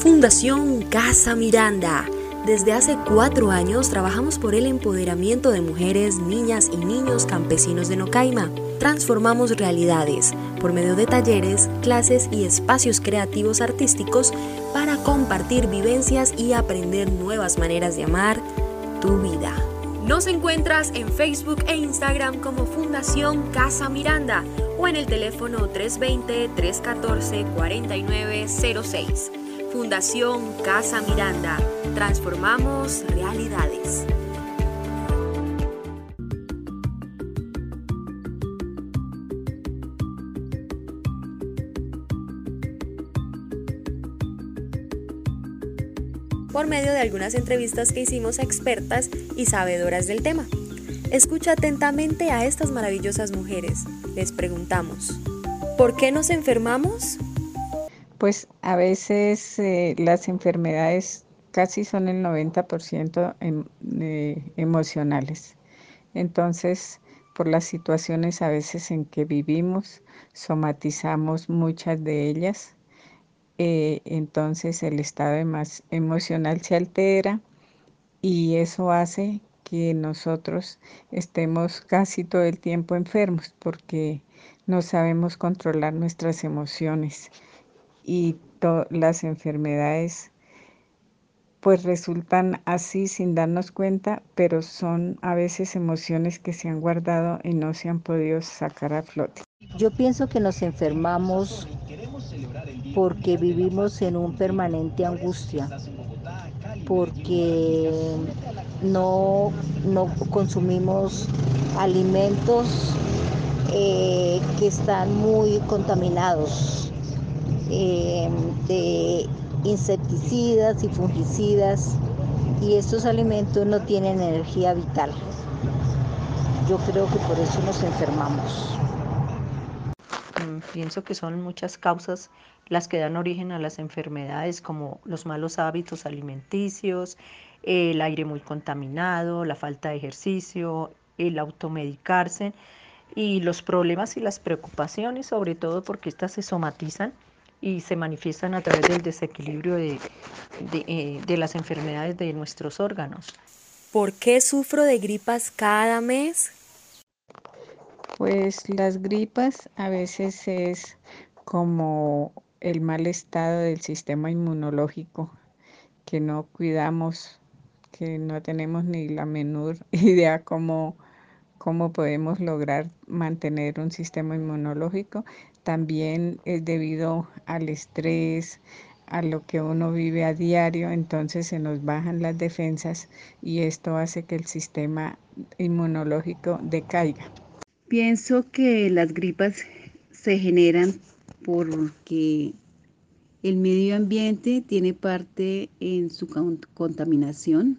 Fundación Casa Miranda. Desde hace cuatro años trabajamos por el empoderamiento de mujeres, niñas y niños campesinos de Nocaima. Transformamos realidades por medio de talleres, clases y espacios creativos artísticos para compartir vivencias y aprender nuevas maneras de amar tu vida. Nos encuentras en Facebook e Instagram como Fundación Casa Miranda o en el teléfono 320-314-4906. Fundación Casa Miranda. Transformamos realidades. por medio de algunas entrevistas que hicimos a expertas y sabedoras del tema. Escucha atentamente a estas maravillosas mujeres. Les preguntamos, ¿por qué nos enfermamos? Pues a veces eh, las enfermedades casi son el 90% em, emocionales. Entonces, por las situaciones a veces en que vivimos, somatizamos muchas de ellas eh, entonces el estado emocional se altera y eso hace que nosotros estemos casi todo el tiempo enfermos porque no sabemos controlar nuestras emociones y las enfermedades pues resultan así sin darnos cuenta, pero son a veces emociones que se han guardado y no se han podido sacar a flote. Yo pienso que nos enfermamos porque vivimos en un permanente angustia, porque no, no consumimos alimentos eh, que están muy contaminados eh, de insecticidas y fungicidas y estos alimentos no tienen energía vital. Yo creo que por eso nos enfermamos. Mm, pienso que son muchas causas las que dan origen a las enfermedades como los malos hábitos alimenticios, el aire muy contaminado, la falta de ejercicio, el automedicarse y los problemas y las preocupaciones, sobre todo porque estas se somatizan y se manifiestan a través del desequilibrio de, eh, de las enfermedades de nuestros órganos. ¿Por qué sufro de gripas cada mes? Pues las gripas a veces es como el mal estado del sistema inmunológico, que no cuidamos, que no tenemos ni la menor idea cómo, cómo podemos lograr mantener un sistema inmunológico. También es debido al estrés, a lo que uno vive a diario, entonces se nos bajan las defensas y esto hace que el sistema inmunológico decaiga. Pienso que las gripas se generan porque el medio ambiente tiene parte en su contaminación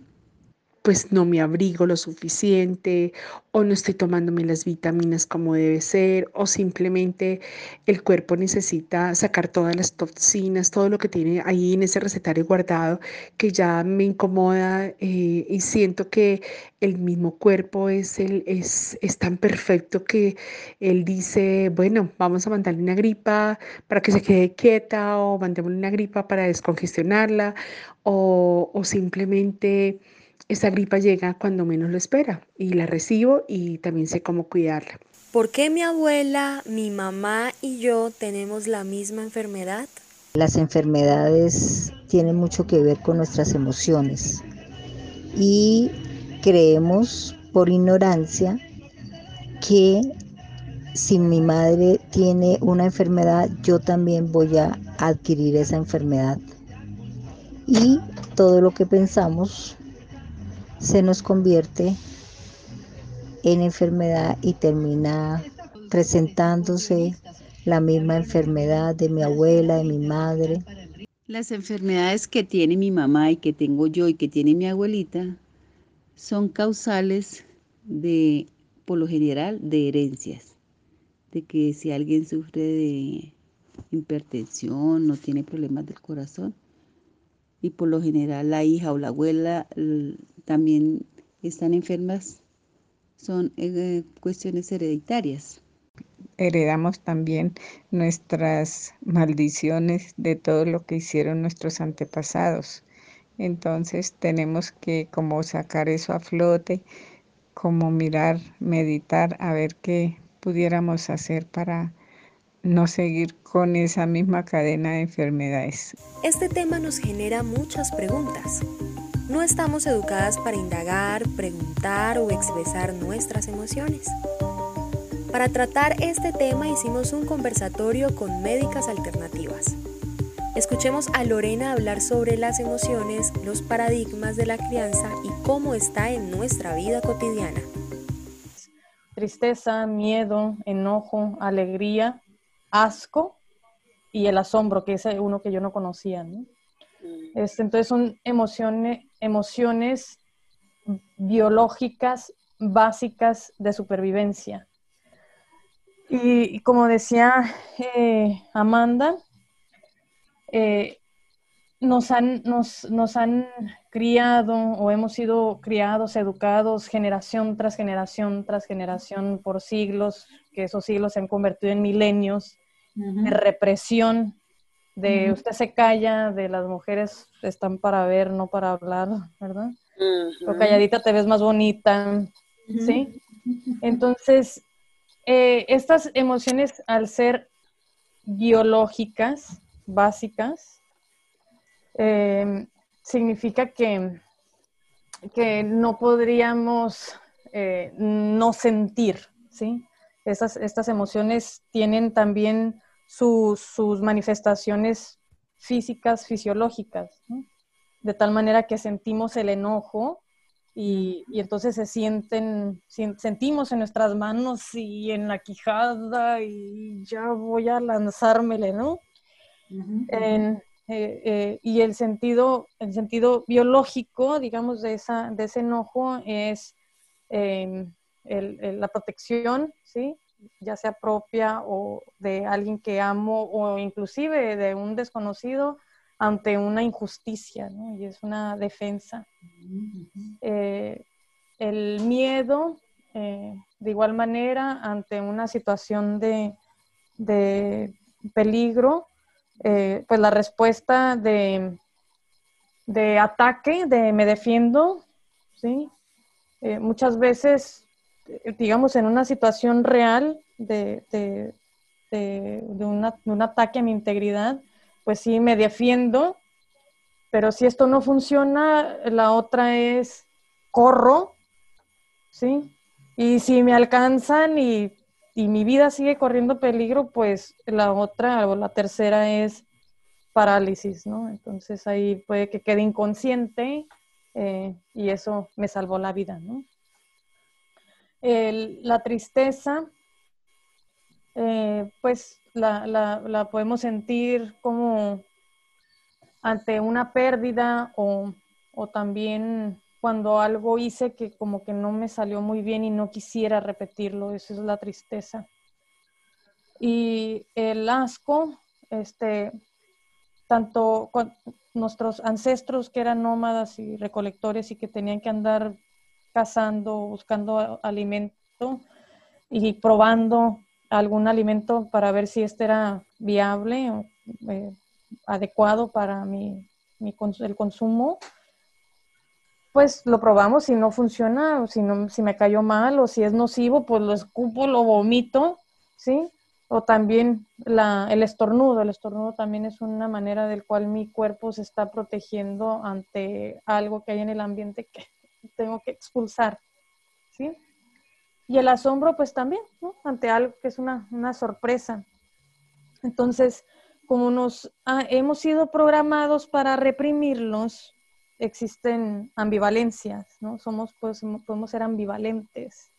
pues no me abrigo lo suficiente o no estoy tomándome las vitaminas como debe ser o simplemente el cuerpo necesita sacar todas las toxinas, todo lo que tiene ahí en ese recetario guardado que ya me incomoda eh, y siento que el mismo cuerpo es, el, es, es tan perfecto que él dice, bueno, vamos a mandarle una gripa para que se quede quieta o mandémosle una gripa para descongestionarla o, o simplemente esta gripa llega cuando menos lo espera y la recibo y también sé cómo cuidarla. ¿Por qué mi abuela, mi mamá y yo tenemos la misma enfermedad? Las enfermedades tienen mucho que ver con nuestras emociones y creemos por ignorancia que si mi madre tiene una enfermedad, yo también voy a adquirir esa enfermedad. Y todo lo que pensamos se nos convierte en enfermedad y termina presentándose la misma enfermedad de mi abuela, de mi madre. Las enfermedades que tiene mi mamá y que tengo yo y que tiene mi abuelita son causales de, por lo general, de herencias. De que si alguien sufre de hipertensión, no tiene problemas del corazón, y por lo general la hija o la abuela también están enfermas, son eh, cuestiones hereditarias. heredamos también nuestras maldiciones de todo lo que hicieron nuestros antepasados. Entonces tenemos que como sacar eso a flote, como mirar, meditar, a ver qué pudiéramos hacer para no seguir con esa misma cadena de enfermedades. Este tema nos genera muchas preguntas. No estamos educadas para indagar, preguntar o expresar nuestras emociones. Para tratar este tema hicimos un conversatorio con médicas alternativas. Escuchemos a Lorena hablar sobre las emociones, los paradigmas de la crianza y cómo está en nuestra vida cotidiana. Tristeza, miedo, enojo, alegría, asco y el asombro, que es uno que yo no conocía. Mm. Este, entonces son emociones, emociones biológicas básicas de supervivencia. Y, como decía eh, Amanda, eh, nos, han, nos, nos han criado o hemos sido criados, educados generación tras generación tras generación por siglos, que esos siglos se han convertido en milenios de represión, de usted se calla, de las mujeres están para ver, no para hablar, ¿verdad? O calladita te ves más bonita, ¿sí? Entonces, eh, estas emociones al ser biológicas, básicas, eh, significa que, que no podríamos eh, no sentir, ¿sí? estas emociones tienen también sus, manifestaciones físicas, fisiológicas, de tal manera que sentimos el enojo y, entonces se sienten, sentimos en nuestras manos y en la quijada y ya voy a lanzármele, ¿no? Eh, eh, y el sentido, el sentido biológico, digamos, de, esa, de ese enojo es em, la protección, ¿sí? Ya sea propia o de alguien que amo o inclusive de un desconocido ante una injusticia, ¿no? y es una defensa. Eh, el miedo, eh, de igual manera, ante una situación de, de peligro, eh, pues la respuesta de, de ataque, de me defiendo, ¿sí? muchas veces digamos, en una situación real de, de, de, un ataque a mi integridad, pues sí me defiendo, pero si esto no funciona, la otra es corro, ¿sí? Y si me alcanzan y, y mi vida sigue corriendo peligro, pues la otra o la tercera es parálisis, ¿no? Entonces ahí puede que quede inconsciente eh, y eso me salvó la vida, ¿no? La tristeza, eh, pues la, podemos sentir como ante una pérdida o, también cuando algo hice que como que no me salió muy bien y no quisiera repetirlo, eso es la tristeza. Y el asco, este, tanto con nuestros ancestros que eran nómadas y recolectores y que tenían que andar cazando, buscando alimento y probando algún alimento para ver si este era viable o eh, adecuado para mi, el consumo, pues lo probamos, si no funciona, o si, no, si me cayó mal o si es nocivo, pues lo escupo, lo vomito, ¿sí? O también la, el estornudo, el estornudo también es una manera del cual mi cuerpo se está protegiendo ante algo que hay en el ambiente que tengo que expulsar, ¿sí? Y el asombro, pues también, ¿no? Ante algo que es una, sorpresa. Entonces, como nos hemos sido programados para reprimirlos, existen ambivalencias, ¿no? Somos, pues, podemos ser ambivalentes.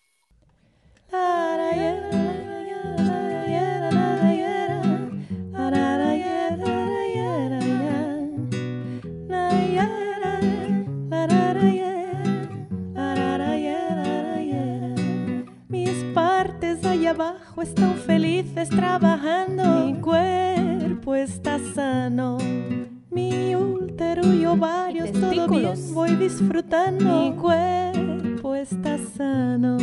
Están felices trabajando. Mi cuerpo está sano. Mi útero y ovarios todo bien, voy disfrutando. Mi cuerpo está sano.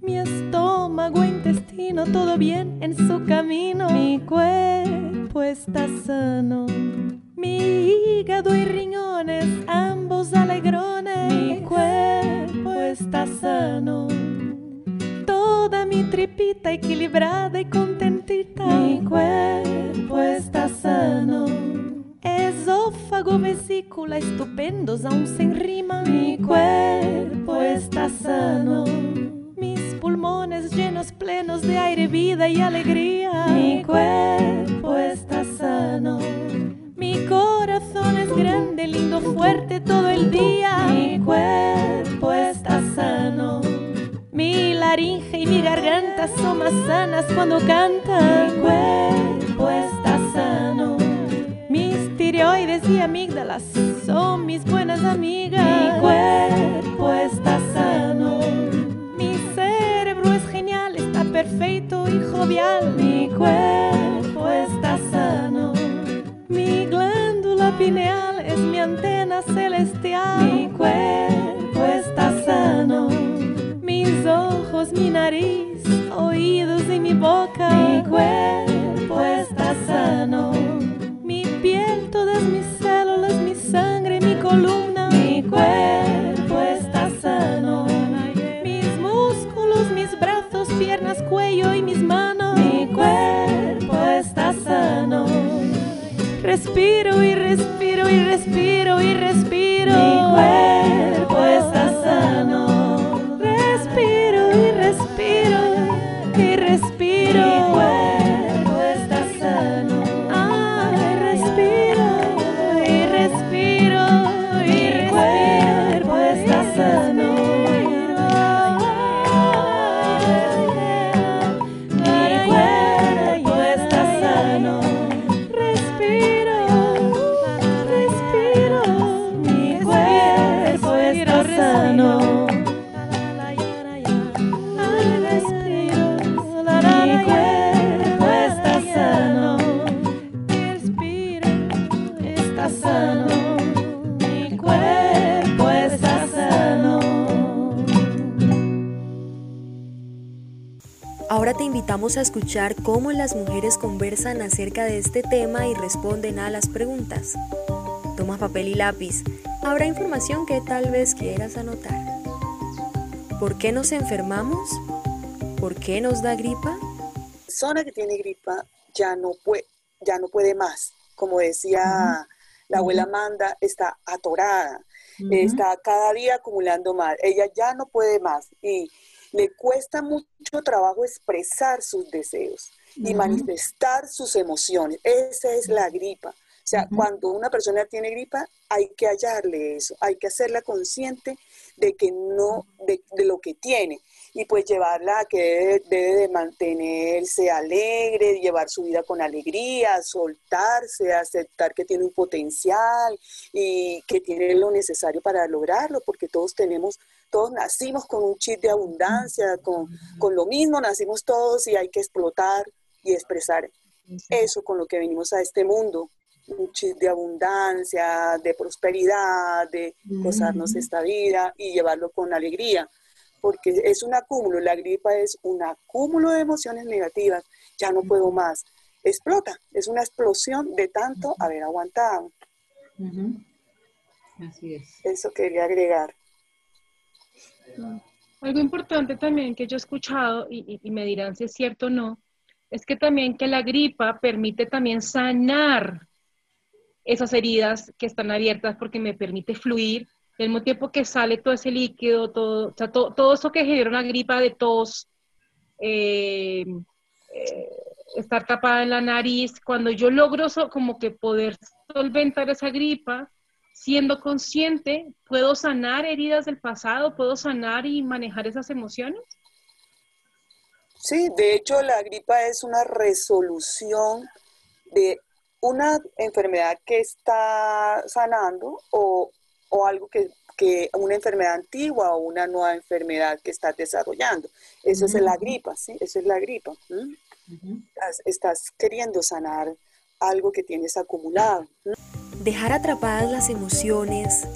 Mi estómago, intestino todo bien en su camino. Mi cuerpo está sano. Mi hígado y riñones, ambos alegrones. Mi cuerpo está sano. Mi tripita equilibrada y contentita. Mi cuerpo está sano. Esófago, vesícula, estupendos, aún sin rima. Mi cuerpo está sano. Mis pulmones llenos, plenos de aire, vida y alegría. Mi cuerpo está sano. Mi corazón es grande, lindo, fuerte todo el día. Mi cuerpo está sano. Mi laringe y mi garganta son más sanas cuando canta. Mi cuerpo está sano. Mis tiroides y amígdalas son mis buenas amigas. Mi cuerpo está sano. Mi cerebro es genial, está perfecto y jovial. Mi cuerpo está sano. Mi glándula pineal es mi antena celestial. Mi cuerpo está sano. Mis ojos, mi nariz, oídos y mi boca. Mi cuerpo está sano. Mi piel, todas mis células, mi sangre, mi columna. Mi cuerpo está sano. Mis músculos, mis brazos, piernas, cuello y mis manos. Mi cuerpo está sano. Respiro y respiro escuchar cómo las mujeres conversan acerca de este tema y responden a las preguntas. Toma papel y lápiz. Habrá información que tal vez quieras anotar. ¿Por qué nos enfermamos? ¿Por qué nos da gripa? persona que tiene gripa ya no puede, ya no puede más. Como decía la abuela Amanda, está atorada, está cada día acumulando más. Ella ya no puede más y le cuesta mucho trabajo expresar sus deseos y manifestar sus emociones. Esa es la gripa. O sea, cuando una persona tiene gripa, hay que hallarle eso, hay que hacerla consciente de que no, de, de lo que tiene y pues llevarla a que debe, debe de mantenerse alegre, llevar su vida con alegría, soltarse, aceptar que tiene un potencial y que tiene lo necesario para lograrlo, porque todos tenemos, todos nacimos con un chip de abundancia, con, con lo mismo nacimos todos y hay que explotar y expresar eso con lo que venimos a este mundo, un chip de abundancia, de prosperidad, de gozarnos esta vida y llevarlo con alegría porque es un acúmulo, la gripa es un acúmulo de emociones negativas, ya no puedo más, explota, es una explosión de tanto haber aguantado. Así es. Eso quería agregar. Algo importante también que yo he escuchado, y, me dirán si es cierto o no, es que también que la gripa permite también sanar esas heridas que están abiertas porque me permite fluir, al mismo tiempo que sale todo ese líquido, todo, o sea, to- todo eso que genera una gripa de tos, eh, eh, estar tapada en la nariz, cuando yo logro so- como que poder solventar esa gripa, siendo consciente, puedo sanar heridas del pasado, puedo sanar y manejar esas emociones. Sí, de hecho la gripa es una resolución de una enfermedad que está sanando o, o algo que, que una enfermedad antigua o una nueva enfermedad que estás desarrollando. Eso es la gripa, ¿sí? Eso es la gripa. Estás, estás queriendo sanar algo que tienes acumulado. Dejar atrapadas las emociones,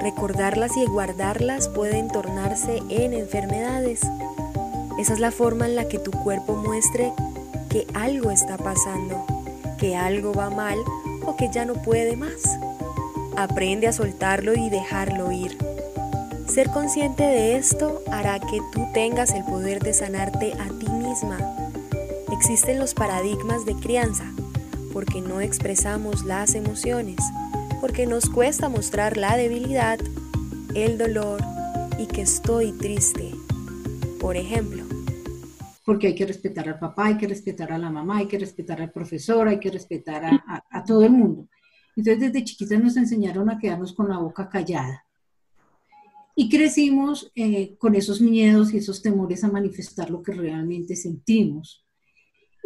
recordarlas y guardarlas pueden tornarse en enfermedades. Esa es la forma en la que tu cuerpo muestre que algo está pasando, que algo va mal o que ya no puede más. Aprende a soltarlo y dejarlo ir. Ser consciente de esto hará que tú tengas el poder de sanarte a ti misma. Existen los paradigmas de crianza, porque no expresamos las emociones, porque nos cuesta mostrar la debilidad, el dolor y que estoy triste. Por ejemplo, porque hay que respetar al papá, hay que respetar a la mamá, hay que respetar al profesor, hay que respetar a, todo el mundo. Entonces desde chiquitas nos enseñaron a quedarnos con la boca callada. Y crecimos eh, con esos miedos y esos temores a manifestar lo que realmente sentimos.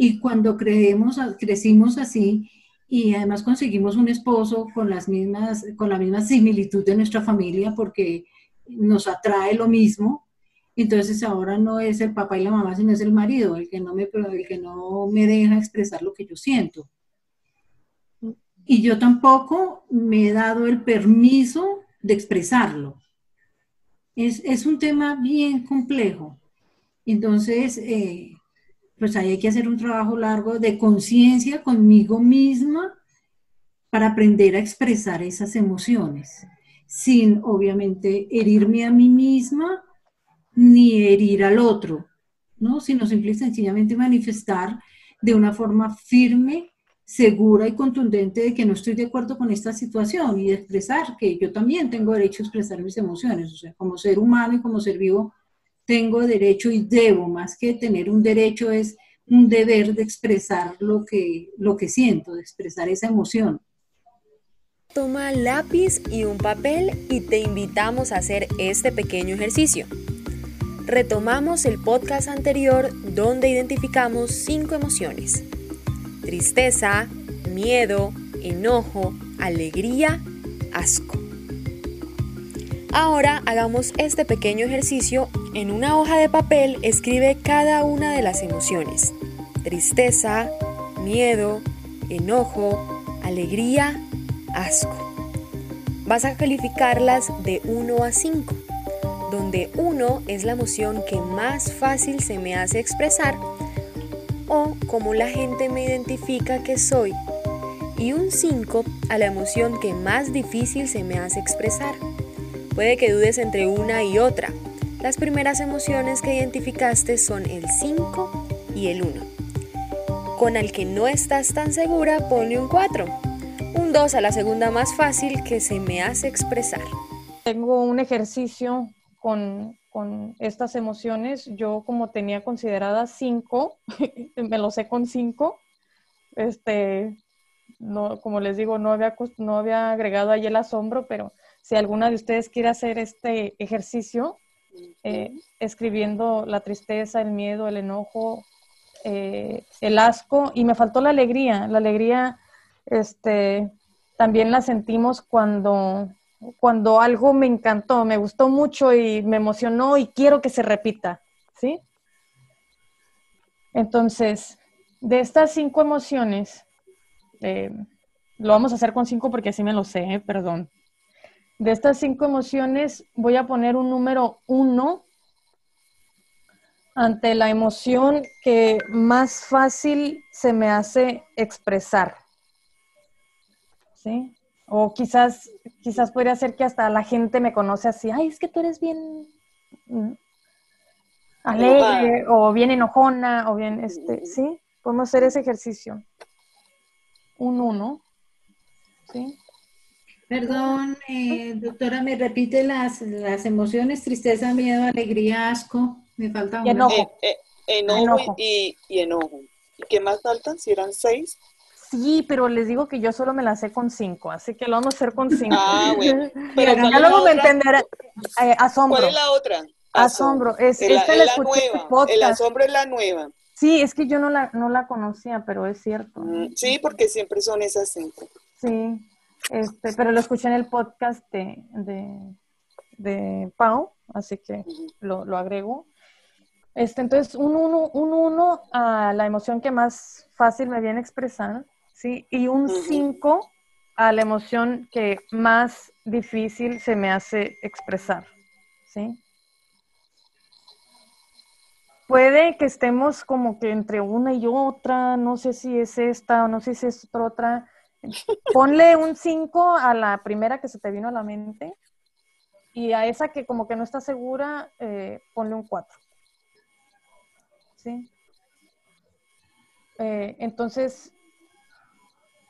Y cuando creemos, crecimos así y además conseguimos un esposo con, las mismas, con la misma similitud de nuestra familia porque nos atrae lo mismo, entonces ahora no es el papá y la mamá, sino es el marido, el que no me, el que no me deja expresar lo que yo siento. Y yo tampoco me he dado el permiso de expresarlo. Es, es un tema bien complejo. Entonces, eh, pues ahí hay que hacer un trabajo largo de conciencia conmigo misma para aprender a expresar esas emociones, sin obviamente herirme a mí misma ni herir al otro, ¿no? sino simple y sencillamente manifestar de una forma firme, segura y contundente de que no estoy de acuerdo con esta situación y expresar que yo también tengo derecho a expresar mis emociones, como ser humano y como ser vivo, tengo derecho y debo, más que tener un derecho, es un deber de expresar lo que, lo que siento, de expresar esa emoción. Toma lápiz y un papel y te invitamos a hacer este pequeño ejercicio retomamos el podcast anterior donde identificamos cinco emociones. Tristeza, miedo, enojo, alegría, asco. Ahora hagamos este pequeño ejercicio. En una hoja de papel escribe cada una de las emociones. Tristeza, miedo, enojo, alegría, asco. Vas a calificarlas de 1 a 5 donde uno es la emoción que más fácil se me hace expresar o como la gente me identifica que soy y un 5 a la emoción que más difícil se me hace expresar. Puede que dudes entre una y otra. Las primeras emociones que identificaste son el 5 y el 1. Con el que no estás tan segura, ponle un 4. Un 2 a la segunda más fácil que se me hace expresar. Tengo un ejercicio con, estas emociones. Yo como tenía consideradas cinco, me lo sé con cinco. Este, no, como les digo, no había, no había agregado ahí el asombro, pero si alguna de ustedes quiere hacer este ejercicio, eh, escribiendo la tristeza, el miedo, el enojo, eh, el asco, y me faltó la alegría. La alegría, este, también la sentimos cuando cuando algo me encantó, me gustó mucho y me emocionó y quiero que se repita, ¿sí? Entonces, de estas cinco emociones, eh, lo vamos a hacer con cinco porque así me lo sé, perdón. De estas cinco emociones voy a poner un número uno ante la emoción que más fácil se me hace expresar. ¿Sí? O quizás, quizás podría ser que hasta la gente me conoce así, ay, es que tú eres bien mm, alegre o bien enojona o bien, este, ¿sí? Podemos hacer ese ejercicio. Un uno, ¿sí? Perdón, eh, doctora, ¿me repite las, las emociones? Tristeza, miedo, alegría, asco. Me falta uno. Enojo. Eh, eh, enojo, Y, y, enojo. ¿Y qué más faltan? Si eran seis. Sí, pero les digo que yo solo me la sé con cinco, así que lo vamos a hacer con cinco. Ah, bueno. Pero ya luego me entenderán. Eh, asombro. ¿Cuál es la otra? Asombro. Es, el, esta la, la nueva. El asombro es la nueva. Sí, es que yo no la, no la conocía, pero es cierto. Mm, sí, porque siempre son esas cinco. Sí, este, pero lo escuché en el podcast de, de, de Pau, así que lo, lo agrego. Este, entonces, un uno, un uno a la emoción que más fácil me viene a expresar ¿sí? Y un 5 a la emoción que más difícil se me hace expresar, ¿sí? puede que estemos como que entre una y otra, no sé si es esta o no sé si es otra. Ponle un 5 a la primera que se te vino a la mente y a esa que como que no está segura, eh, ponle un 4. ¿Sí? Eh, entonces,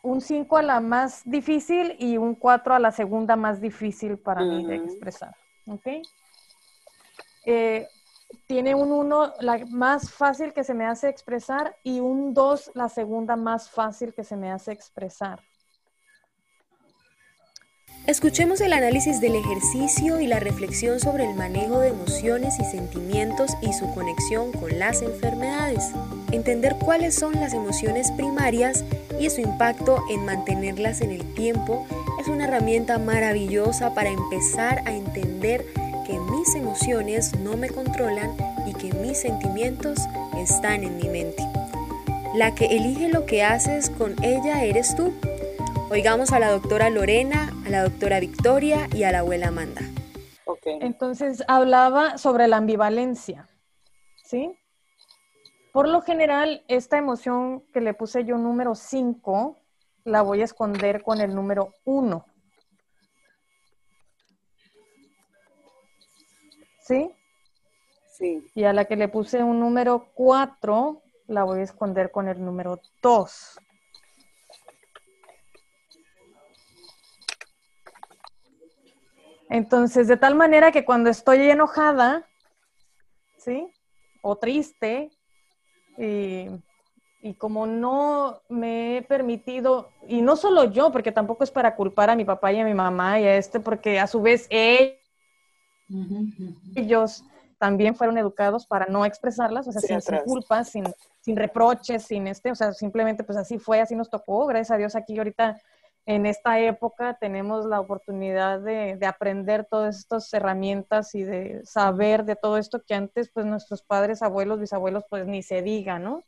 un 5 a la más difícil y un 4 a la segunda más difícil para mí de expresar. ¿Ok? Eh, tiene un 1 la más fácil que se me hace expresar y un 2 la segunda más fácil que se me hace expresar. Escuchemos el análisis del ejercicio y la reflexión sobre el manejo de emociones y sentimientos y su conexión con las enfermedades. Entender cuáles son las emociones primarias y su impacto en mantenerlas en el tiempo es una herramienta maravillosa para empezar a entender que mis emociones no me controlan y que mis sentimientos están en mi mente. La que elige lo que haces con ella eres tú. Oigamos a la doctora Lorena, a la doctora Victoria y a la abuela Amanda. Entonces hablaba sobre la ambivalencia, ¿sí? Por lo general, esta emoción que le puse yo número 5, la voy a esconder con el número 1. ¿Sí? Sí. Y a la que le puse un número 4, la voy a esconder con el número 2. Entonces, de tal manera que cuando estoy enojada, ¿sí? O triste, y, como no me he permitido, y no solo yo, porque tampoco es para culpar a mi papá y a mi mamá y a este, porque a su vez ellos también fueron educados para no expresarlas, o sea, sin, sin, culpas, sin, sin reproches, sin este, o sea, simplemente pues así fue, así nos tocó, gracias a Dios aquí ahorita en esta época tenemos la oportunidad de, aprender todas estas herramientas y de saber de todo esto que antes, pues nuestros padres, abuelos, bisabuelos, pues ni se diga, ¿no?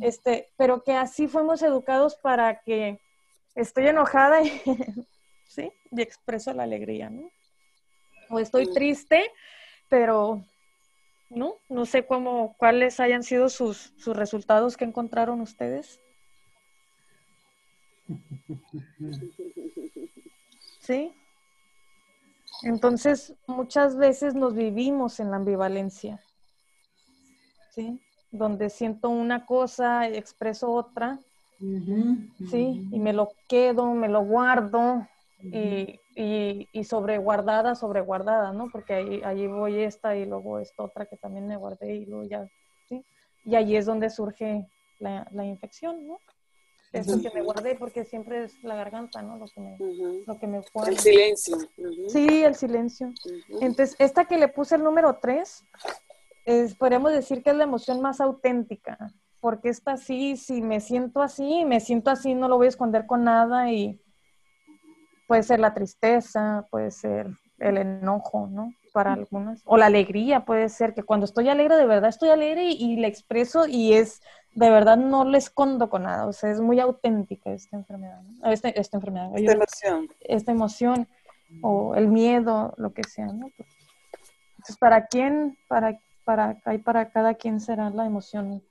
este, pero que así fuimos educados para que estoy enojada y, ¿sí? y expreso la alegría, ¿no? O estoy triste, pero no, no sé cómo, cuáles hayan sido sus, sus resultados que encontraron ustedes. ¿Sí? Entonces, muchas veces nos vivimos en la ambivalencia, ¿sí? Donde siento una cosa y expreso otra, ¿sí? Y me lo quedo, me lo guardo y, y, sobreguardada, sobreguardada, ¿no? Porque ahí, allí voy esta y luego esta otra que también me guardé y luego ya, ¿sí? Y allí es donde surge la, la infección, ¿no? eso que me guardé porque siempre es la garganta, ¿no? Lo que me, lo que me El silencio. Sí, el silencio. Entonces, esta que le puse el número 3, es, podríamos decir que es la emoción más auténtica, porque esta sí, si me siento así, me siento así, no lo voy a esconder con nada y puede ser la tristeza, puede ser el enojo, ¿no? Para algunas. O la alegría, puede ser que cuando estoy alegre, de verdad estoy alegre y, y le expreso y es de verdad no le escondo con nada, o sea, es muy auténtica esta enfermedad, esta, esta, enfermedad, esta emoción. Esta emoción o el miedo, lo que sea, ¿no? Entonces, ¿para quién, para, para, para cada quien será la emoción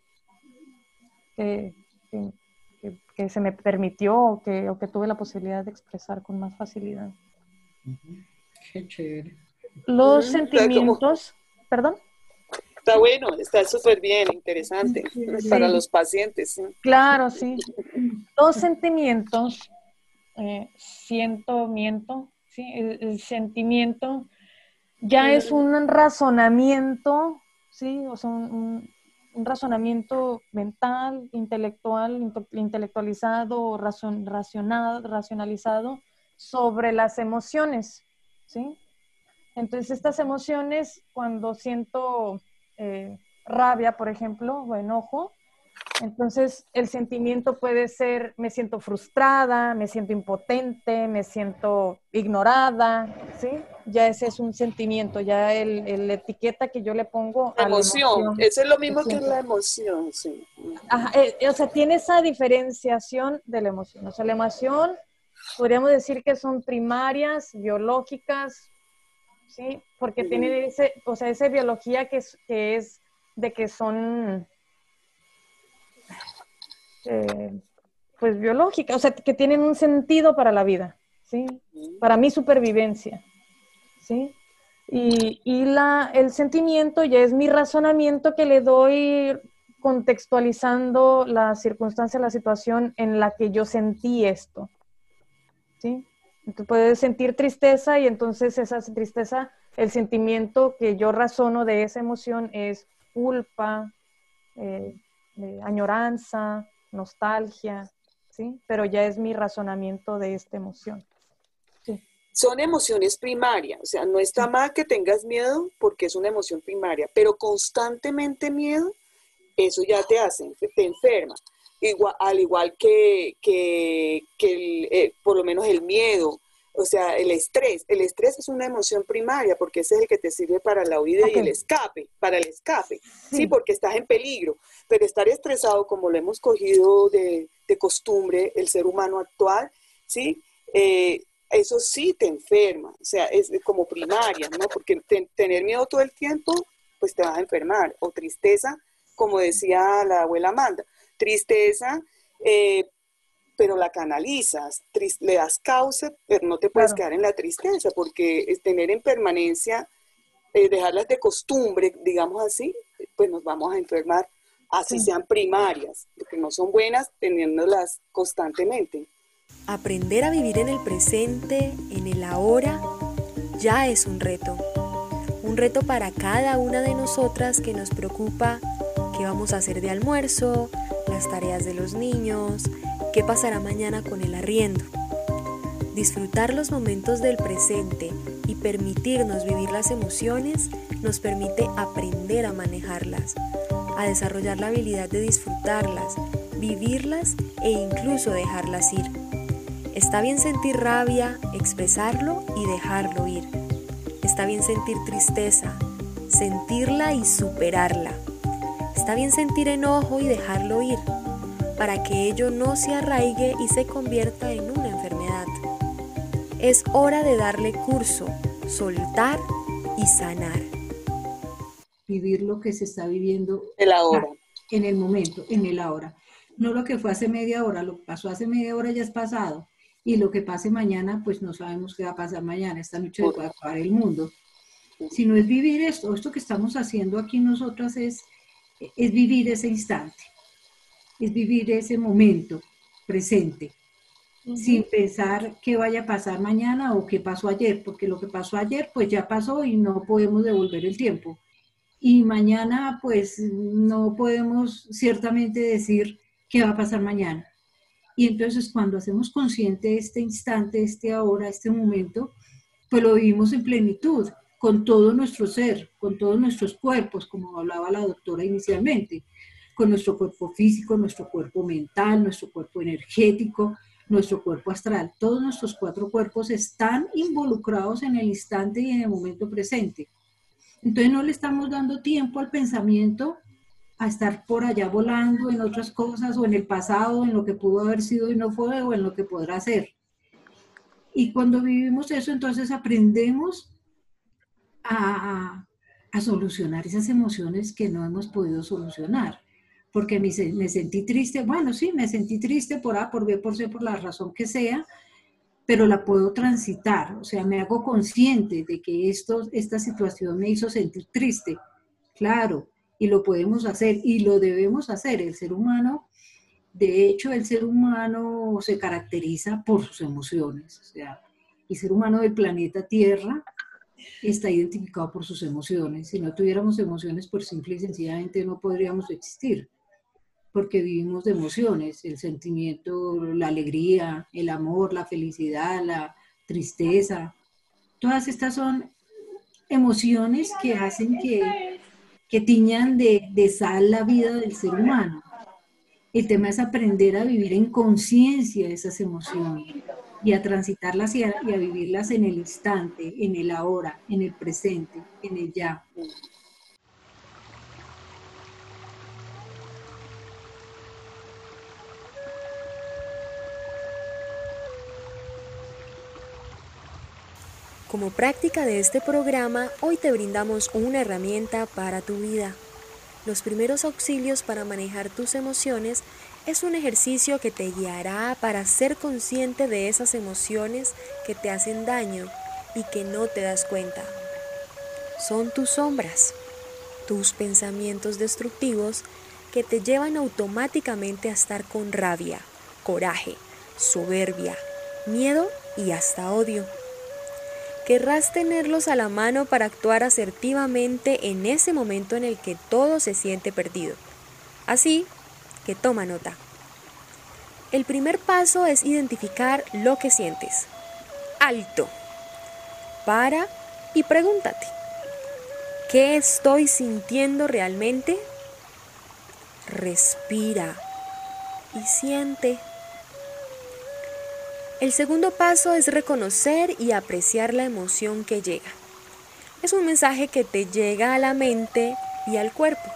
que, que, se me permitió o que, o que tuve la posibilidad de expresar con más facilidad? Qué chévere. Los sentimientos, perdón. Está bueno, está súper bien, interesante para los pacientes. Claro, sí. Los sentimientos, eh, siento, miento, ¿sí? el, sentimiento ya es un razonamiento, ¿sí? O sea, un, razonamiento mental, intelectual, intelectualizado, racional, racionalizado sobre las emociones, ¿sí? Entonces, estas emociones, cuando siento eh, rabia, por ejemplo, o enojo. Entonces, el sentimiento puede ser, me siento frustrada, me siento impotente, me siento ignorada, ¿sí? Ya ese es un sentimiento, ya el, etiqueta que yo le pongo a emoción. La emoción. Eso es lo mismo que la emoción, sí. Eh, o sea, tiene esa diferenciación de la emoción. O sea, la emoción, podríamos decir que son primarias, biológicas, ¿sí? Porque tiene ese, o sea, esa biología que es, que es de que son eh, pues biológicas, o sea, que tienen un sentido para la vida, ¿sí? Para mi supervivencia, Y, y la, el sentimiento ya es mi razonamiento que le doy contextualizando la circunstancia, la situación en la que yo sentí esto. ¿Sí? Entonces puedes sentir tristeza y entonces esa tristeza, el sentimiento que yo razono de esa emoción es culpa, eh, añoranza, nostalgia, ¿sí? Pero ya es mi razonamiento de esta emoción. Son emociones primarias, o sea, no está mal que tengas miedo porque es una emoción primaria, pero constantemente miedo, eso ya te hace, te enferma. Igual, al igual que, que, eh, por lo menos el miedo, o sea, el estrés. El estrés es una emoción primaria porque ese es el que te sirve para la huida y el escape, para el escape. Sí. porque estás en peligro. Pero estar estresado, como lo hemos cogido de, de costumbre el ser humano actual, ¿sí? Eh, eso sí te enferma, o sea, es como primaria, ¿no? Porque tener miedo todo el tiempo, pues te vas a enfermar. O tristeza, como decía la abuela Amanda, tristeza, eh, pero la canalizas, le das causa, pero no te puedes quedar en la tristeza, porque es tener en permanencia, eh, dejarlas de costumbre, digamos así, pues nos vamos a enfermar, así sean primarias, porque no son buenas teniéndolas constantemente. Aprender a vivir en el presente, en el ahora, ya es un reto. Un reto para cada una de nosotras que nos preocupa qué vamos a hacer de almuerzo, las tareas de los niños, qué pasará mañana con el arriendo. Disfrutar los momentos del presente y permitirnos vivir las emociones nos permite aprender a manejarlas, a desarrollar la habilidad de disfrutarlas, vivirlas e incluso dejarlas ir. Está bien sentir rabia, expresarlo y dejarlo ir. Está bien sentir tristeza, sentirla y superarla. Está bien sentir enojo y dejarlo ir, para que ello no se arraigue y se convierta en una enfermedad. Es hora de darle curso, soltar y sanar. Vivir lo que se está viviendo el ahora. En el momento, en el ahora. No lo que fue hace media hora, lo que pasó hace media hora ya es pasado y lo que pase mañana, pues no sabemos qué va a pasar mañana, esta noche puede acabar el mundo, sino es vivir esto, esto que estamos haciendo aquí nosotras es, es vivir ese instante, es vivir ese momento presente, sin pensar qué vaya a pasar mañana o qué pasó ayer, porque lo que pasó ayer pues ya pasó y no podemos devolver el tiempo. Y mañana pues no podemos ciertamente decir qué va a pasar mañana. Y entonces cuando hacemos consciente este instante, este ahora, este momento, pues lo vivimos en plenitud, con todo nuestro ser, con todos nuestros cuerpos, como hablaba la doctora inicialmente, con nuestro cuerpo físico, nuestro cuerpo mental, nuestro cuerpo energético, nuestro cuerpo astral. Todos nuestros cuatro cuerpos están involucrados en el instante y en el momento presente. Entonces no le estamos dando tiempo al pensamiento a estar por allá volando en otras cosas o en el pasado, en lo que pudo haber sido y no fue o en lo que podrá ser. Y cuando vivimos eso, entonces aprendemos a, solucionar esas emociones que no hemos podido solucionar. Porque me, me, sentí triste, bueno, sí, me sentí triste por A, por B, por C, por la razón que sea, pero la puedo transitar, o sea, me hago consciente de que esto, esta situación me hizo sentir triste. Claro, y lo podemos hacer y lo debemos hacer. El ser humano, de hecho, el ser humano se caracteriza por sus emociones. O sea, el ser humano del planeta Tierra está identificado por sus emociones. Si no tuviéramos emociones, por simple y sencillamente no podríamos existir, porque vivimos de emociones, el sentimiento, la alegría, el amor, la felicidad, la tristeza. Todas estas son emociones que hacen que que tiñan de, de sal la vida del ser humano. El tema es aprender a vivir en conciencia esas emociones y a transitarlas y a, y a, vivirlas en el instante, en el ahora, en el presente, en el ya. Como práctica de este programa, hoy te brindamos una herramienta para tu vida. Los primeros auxilios para manejar tus emociones es un ejercicio que te guiará para ser consciente de esas emociones que te hacen daño y que no te das cuenta. Son tus sombras, tus pensamientos destructivos que te llevan automáticamente a estar con rabia, coraje, soberbia, miedo y hasta odio. Querrás tenerlos a la mano para actuar asertivamente en ese momento en el que todo se siente perdido. Así que toma nota. El primer paso es identificar lo que sientes. Alto. Para y pregúntate. ¿Qué estoy sintiendo realmente? Respira y siente. El segundo paso es reconocer y apreciar la emoción que llega. Es un mensaje que te llega a la mente y al cuerpo.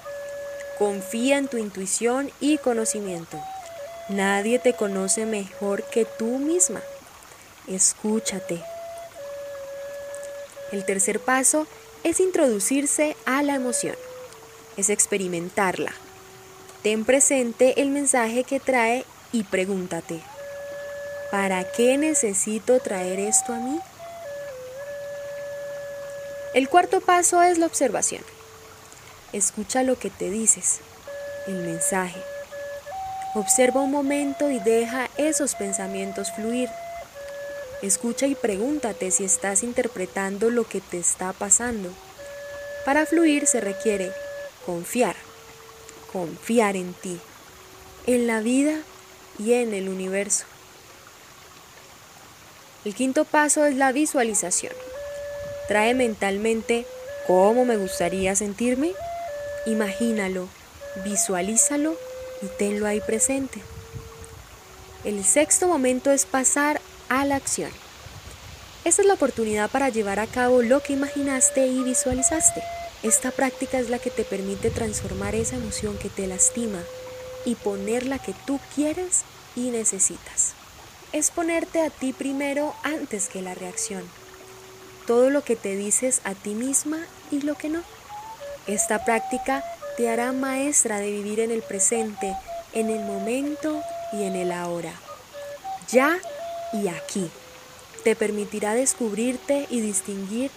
Confía en tu intuición y conocimiento. Nadie te conoce mejor que tú misma. Escúchate. El tercer paso es introducirse a la emoción. Es experimentarla. Ten presente el mensaje que trae y pregúntate, ¿Para qué necesito traer esto a mí? El cuarto paso es la observación. Escucha lo que te dices, el mensaje. Observa un momento y deja esos pensamientos fluir. Escucha y pregúntate si estás interpretando lo que te está pasando. Para fluir se requiere confiar, confiar en ti, en la vida y en el universo. El quinto paso es la visualización. Trae mentalmente cómo me gustaría sentirme. Imagínalo, visualízalo y tenlo ahí presente. El sexto momento es pasar a la acción. Esta es la oportunidad para llevar a cabo lo que imaginaste y visualizaste. Esta práctica es la que te permite transformar esa emoción que te lastima y poner la que tú quieres y necesitas es ponerte a ti primero antes que la reacción. Todo lo que te dices a ti misma y lo que no. Esta práctica te hará maestra de vivir en el presente, en el momento y en el ahora. Ya y aquí. Te permitirá descubrirte y distinguir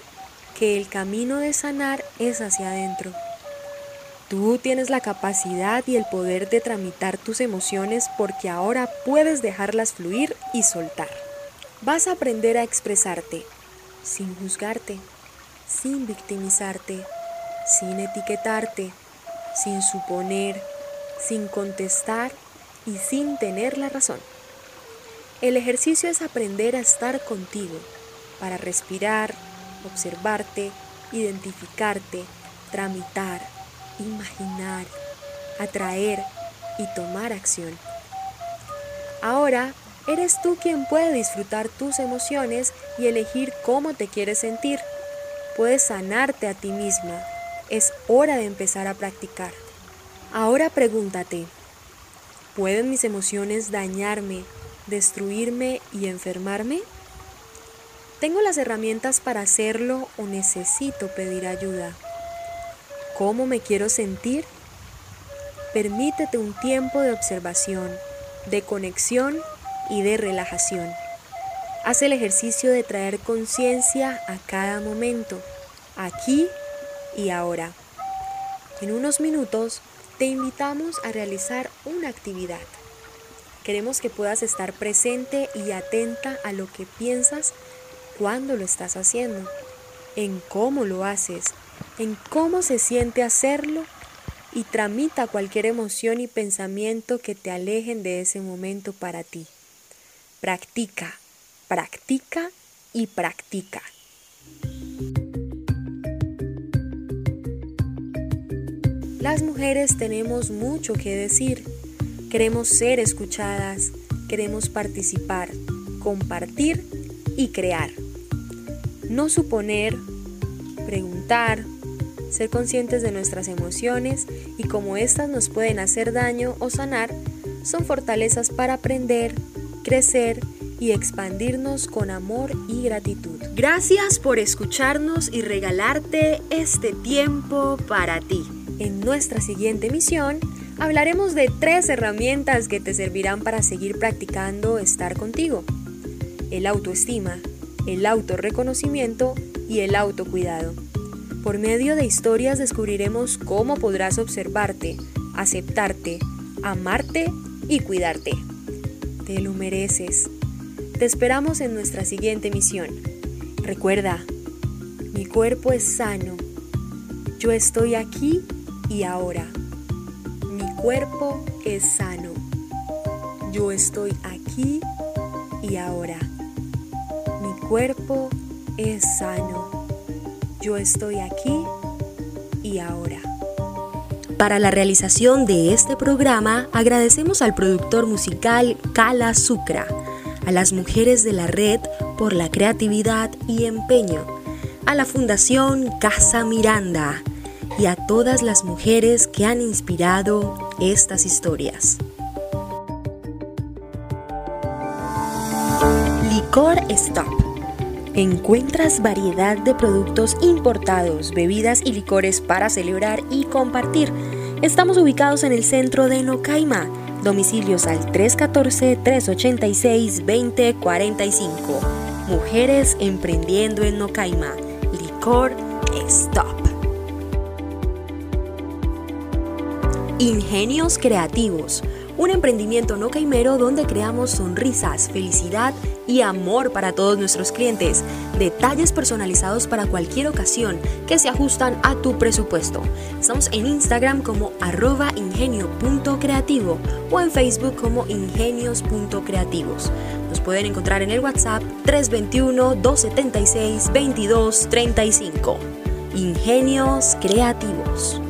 que el camino de sanar es hacia adentro. Tú tienes la capacidad y el poder de tramitar tus emociones porque ahora puedes dejarlas fluir y soltar. Vas a aprender a expresarte sin juzgarte, sin victimizarte, sin etiquetarte, sin suponer, sin contestar y sin tener la razón. El ejercicio es aprender a estar contigo para respirar, observarte, identificarte, tramitar imaginar, atraer y tomar acción. Ahora eres tú quien puede disfrutar tus emociones y elegir cómo te quieres sentir. Puedes sanarte a ti misma. Es hora de empezar a practicar. Ahora pregúntate, ¿pueden mis emociones dañarme, destruirme y enfermarme? ¿Tengo las herramientas para hacerlo o necesito pedir ayuda? ¿Cómo me quiero sentir? Permítete un tiempo de observación, de conexión y de relajación. Haz el ejercicio de traer conciencia a cada momento, aquí y ahora. En unos minutos te invitamos a realizar una actividad. Queremos que puedas estar presente y atenta a lo que piensas cuando lo estás haciendo, en cómo lo haces en cómo se siente hacerlo y tramita cualquier emoción y pensamiento que te alejen de ese momento para ti. Practica, practica y practica. Las mujeres tenemos mucho que decir. Queremos ser escuchadas, queremos participar, compartir y crear. No suponer, preguntar, ser conscientes de nuestras emociones y cómo éstas nos pueden hacer daño o sanar, son fortalezas para aprender, crecer y expandirnos con amor y gratitud. Gracias por escucharnos y regalarte este tiempo para ti. En nuestra siguiente emisión hablaremos de tres herramientas que te servirán para seguir practicando estar contigo. El autoestima, el autorreconocimiento y el autocuidado. Por medio de historias descubriremos cómo podrás observarte, aceptarte, amarte y cuidarte. Te lo mereces. Te esperamos en nuestra siguiente misión. Recuerda, mi cuerpo es sano. Yo estoy aquí y ahora. Mi cuerpo es sano. Yo estoy aquí y ahora. Mi cuerpo es sano. Yo estoy aquí y ahora. Para la realización de este programa agradecemos al productor musical Kala Sucra, a las mujeres de la red por la creatividad y empeño, a la Fundación Casa Miranda, y a todas las mujeres que han inspirado estas historias. Licor Stop. Encuentras variedad de productos importados, bebidas y licores para celebrar y compartir. Estamos ubicados en el centro de Nocaima. Domicilios al 314-386-2045. Mujeres emprendiendo en Nocaima. Licor Stop. Ingenios Creativos, un emprendimiento no caimero donde creamos sonrisas, felicidad y amor para todos nuestros clientes. Detalles personalizados para cualquier ocasión que se ajustan a tu presupuesto. Estamos en Instagram como arroba ingenio.creativo o en Facebook como ingenios.creativos. Nos pueden encontrar en el WhatsApp 321-276-2235. Ingenios Creativos.